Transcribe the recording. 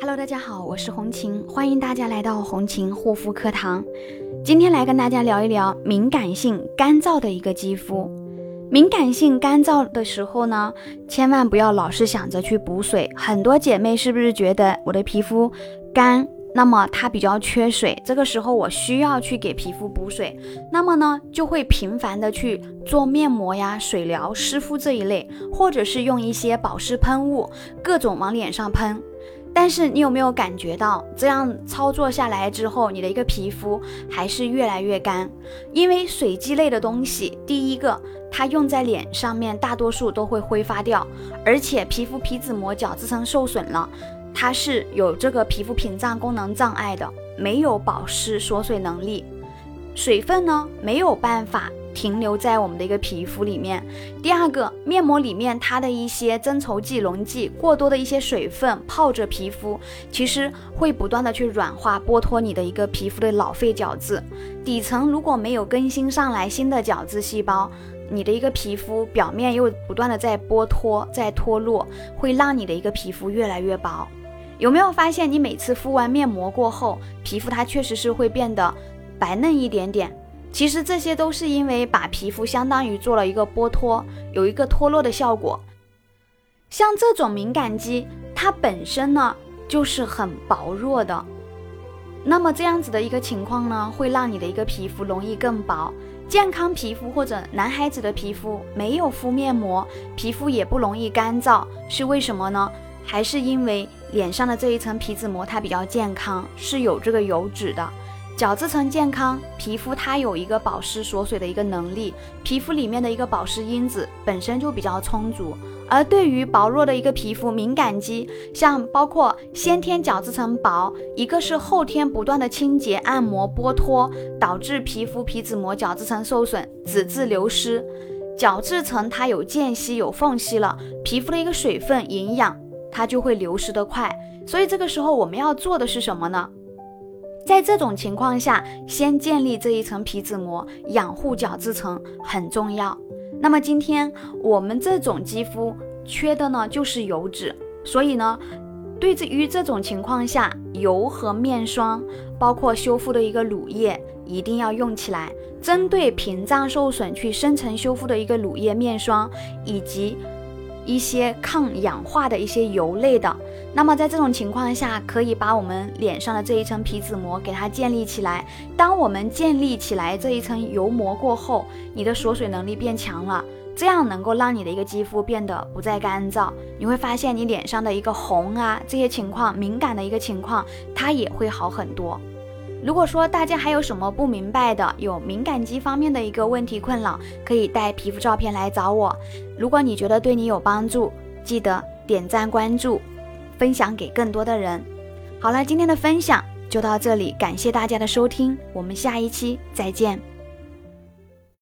Hello，大家好，我是红琴，欢迎大家来到红琴护肤课堂。今天来跟大家聊一聊敏感性干燥的一个肌肤。敏感性干燥的时候呢，千万不要老是想着去补水。很多姐妹是不是觉得我的皮肤干？那么它比较缺水，这个时候我需要去给皮肤补水，那么呢就会频繁的去做面膜呀、水疗、湿敷这一类，或者是用一些保湿喷雾，各种往脸上喷。但是你有没有感觉到，这样操作下来之后，你的一个皮肤还是越来越干？因为水基类的东西，第一个它用在脸上面，大多数都会挥发掉，而且皮肤皮脂膜角质层受损了。它是有这个皮肤屏障功能障碍的，没有保湿锁水能力，水分呢没有办法停留在我们的一个皮肤里面。第二个，面膜里面它的一些增稠剂、溶剂过多的一些水分泡着皮肤，其实会不断的去软化剥脱你的一个皮肤的老废角质，底层如果没有更新上来新的角质细胞，你的一个皮肤表面又不断的在剥脱、在脱落，会让你的一个皮肤越来越薄。有没有发现，你每次敷完面膜过后，皮肤它确实是会变得白嫩一点点？其实这些都是因为把皮肤相当于做了一个剥脱，有一个脱落的效果。像这种敏感肌，它本身呢就是很薄弱的，那么这样子的一个情况呢，会让你的一个皮肤容易更薄。健康皮肤或者男孩子的皮肤没有敷面膜，皮肤也不容易干燥，是为什么呢？还是因为脸上的这一层皮脂膜它比较健康，是有这个油脂的，角质层健康，皮肤它有一个保湿锁水的一个能力，皮肤里面的一个保湿因子本身就比较充足。而对于薄弱的一个皮肤敏感肌，像包括先天角质层薄，一个是后天不断的清洁按摩剥脱，导致皮肤皮脂膜角质层受损，脂质流失，角质层它有间隙有缝隙了，皮肤的一个水分营养。它就会流失的快，所以这个时候我们要做的是什么呢？在这种情况下，先建立这一层皮脂膜，养护角质层很重要。那么今天我们这种肌肤缺的呢，就是油脂，所以呢，对于这种情况下，油和面霜，包括修复的一个乳液，一定要用起来。针对屏障受损去深层修复的一个乳液、面霜，以及。一些抗氧化的一些油类的，那么在这种情况下，可以把我们脸上的这一层皮脂膜给它建立起来。当我们建立起来这一层油膜过后，你的锁水能力变强了，这样能够让你的一个肌肤变得不再干燥。你会发现你脸上的一个红啊这些情况敏感的一个情况，它也会好很多。如果说大家还有什么不明白的，有敏感肌方面的一个问题困扰，可以带皮肤照片来找我。如果你觉得对你有帮助，记得点赞关注，分享给更多的人。好了，今天的分享就到这里，感谢大家的收听，我们下一期再见。